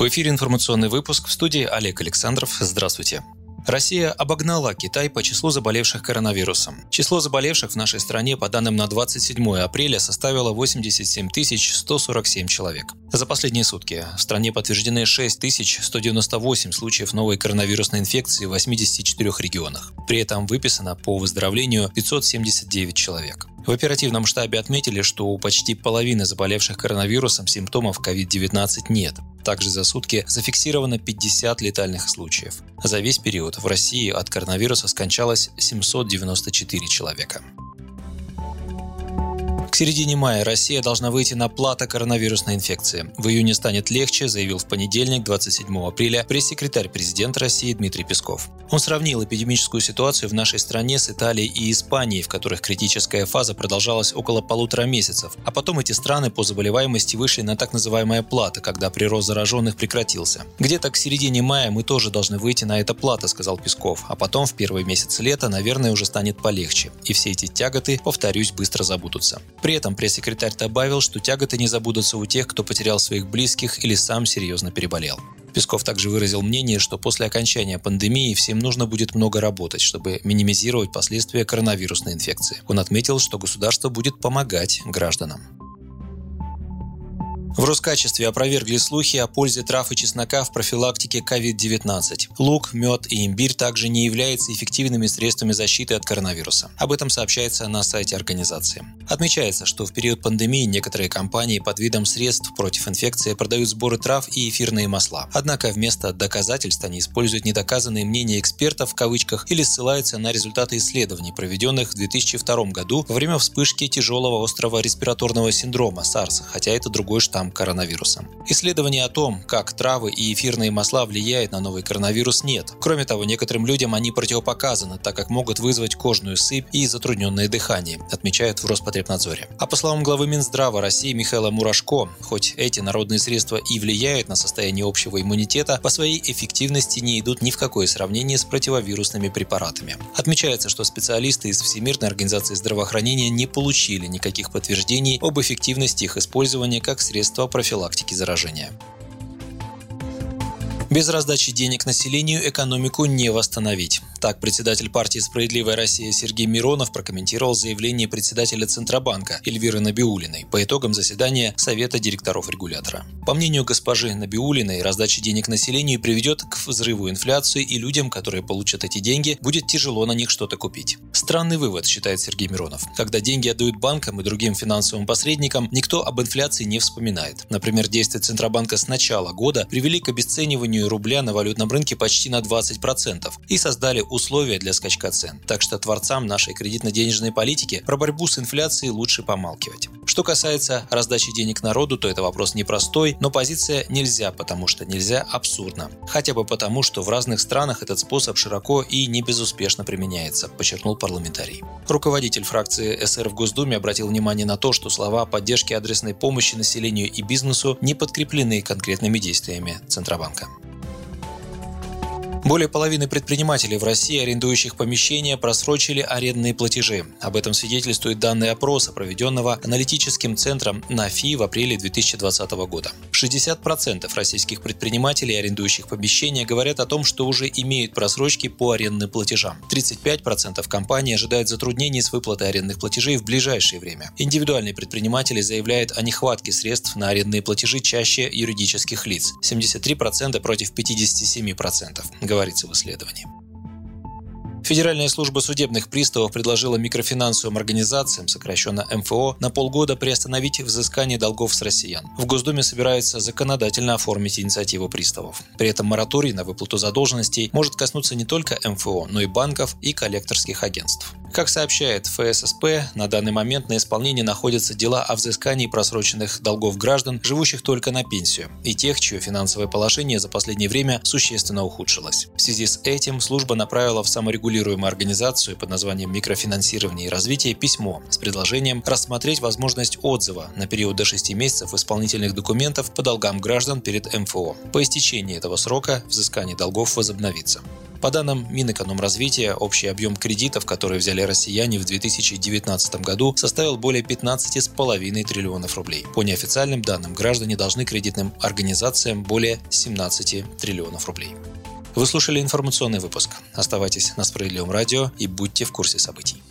В эфире информационный выпуск в студии Олег Александров. Здравствуйте. Россия обогнала Китай по числу заболевших коронавирусом. Число заболевших в нашей стране по данным на 27 апреля составило 87 147 человек. За последние сутки в стране подтверждены 6 198 случаев новой коронавирусной инфекции в 84 регионах. При этом выписано по выздоровлению 579 человек. В оперативном штабе отметили, что у почти половины заболевших коронавирусом симптомов COVID-19 нет. Также за сутки зафиксировано 50 летальных случаев. За весь период в России от коронавируса скончалось 794 человека. К середине мая Россия должна выйти на плата коронавирусной инфекции. В июне станет легче, заявил в понедельник, 27 апреля, пресс-секретарь президента России Дмитрий Песков. Он сравнил эпидемическую ситуацию в нашей стране с Италией и Испанией, в которых критическая фаза продолжалась около полутора месяцев, а потом эти страны по заболеваемости вышли на так называемое плата, когда прирост зараженных прекратился. Где-то к середине мая мы тоже должны выйти на это плата, сказал Песков, а потом в первый месяц лета, наверное, уже станет полегче, и все эти тяготы, повторюсь, быстро забудутся. При этом пресс-секретарь добавил, что тяготы не забудутся у тех, кто потерял своих близких или сам серьезно переболел. Песков также выразил мнение, что после окончания пандемии всем нужно будет много работать, чтобы минимизировать последствия коронавирусной инфекции. Он отметил, что государство будет помогать гражданам. В Роскачестве опровергли слухи о пользе трав и чеснока в профилактике COVID-19. Лук, мед и имбирь также не являются эффективными средствами защиты от коронавируса. Об этом сообщается на сайте организации. Отмечается, что в период пандемии некоторые компании под видом средств против инфекции продают сборы трав и эфирные масла. Однако вместо доказательств они используют недоказанные мнения экспертов в кавычках или ссылаются на результаты исследований, проведенных в 2002 году во время вспышки тяжелого острого респираторного синдрома SARS, хотя это другой штамм штамм коронавируса. Исследований о том, как травы и эфирные масла влияют на новый коронавирус, нет. Кроме того, некоторым людям они противопоказаны, так как могут вызвать кожную сыпь и затрудненное дыхание, отмечают в Роспотребнадзоре. А по словам главы Минздрава России Михаила Мурашко, хоть эти народные средства и влияют на состояние общего иммунитета, по своей эффективности не идут ни в какое сравнение с противовирусными препаратами. Отмечается, что специалисты из Всемирной организации здравоохранения не получили никаких подтверждений об эффективности их использования как средства средства профилактики заражения. Без раздачи денег населению экономику не восстановить. Так, председатель партии «Справедливая Россия» Сергей Миронов прокомментировал заявление председателя Центробанка Эльвиры Набиулиной по итогам заседания Совета директоров регулятора. По мнению госпожи Набиулиной, раздача денег населению приведет к взрыву инфляции и людям, которые получат эти деньги, будет тяжело на них что-то купить. Странный вывод, считает Сергей Миронов. Когда деньги отдают банкам и другим финансовым посредникам, никто об инфляции не вспоминает. Например, действия Центробанка с начала года привели к обесцениванию рубля на валютном рынке почти на 20% и создали условия для скачка цен. Так что творцам нашей кредитно-денежной политики про борьбу с инфляцией лучше помалкивать. Что касается раздачи денег народу, то это вопрос непростой, но позиция нельзя, потому что нельзя абсурдно. Хотя бы потому, что в разных странах этот способ широко и не безуспешно применяется, подчеркнул парламентарий. Руководитель фракции СР в Госдуме обратил внимание на то, что слова о поддержке адресной помощи населению и бизнесу не подкреплены конкретными действиями Центробанка. Более половины предпринимателей в России, арендующих помещения, просрочили арендные платежи. Об этом свидетельствуют данные опроса, проведенного аналитическим центром НАФИ в апреле 2020 года. 60% российских предпринимателей, арендующих помещения, говорят о том, что уже имеют просрочки по арендным платежам. 35% компаний ожидают затруднений с выплатой арендных платежей в ближайшее время. Индивидуальные предприниматели заявляют о нехватке средств на арендные платежи чаще юридических лиц. 73% против 57% говорится в исследовании. Федеральная служба судебных приставов предложила микрофинансовым организациям, сокращенно МФО, на полгода приостановить взыскание долгов с россиян. В Госдуме собирается законодательно оформить инициативу приставов. При этом мораторий на выплату задолженностей может коснуться не только МФО, но и банков и коллекторских агентств. Как сообщает ФССП, на данный момент на исполнении находятся дела о взыскании просроченных долгов граждан, живущих только на пенсию, и тех, чье финансовое положение за последнее время существенно ухудшилось. В связи с этим служба направила в саморегулируемую организацию под названием «Микрофинансирование и развитие» письмо с предложением рассмотреть возможность отзыва на период до 6 месяцев исполнительных документов по долгам граждан перед МФО. По истечении этого срока взыскание долгов возобновится. По данным Минэкономразвития, общий объем кредитов, которые взяли россияне в 2019 году, составил более 15,5 триллионов рублей. По неофициальным данным, граждане должны кредитным организациям более 17 триллионов рублей. Вы слушали информационный выпуск. Оставайтесь на Справедливом радио и будьте в курсе событий.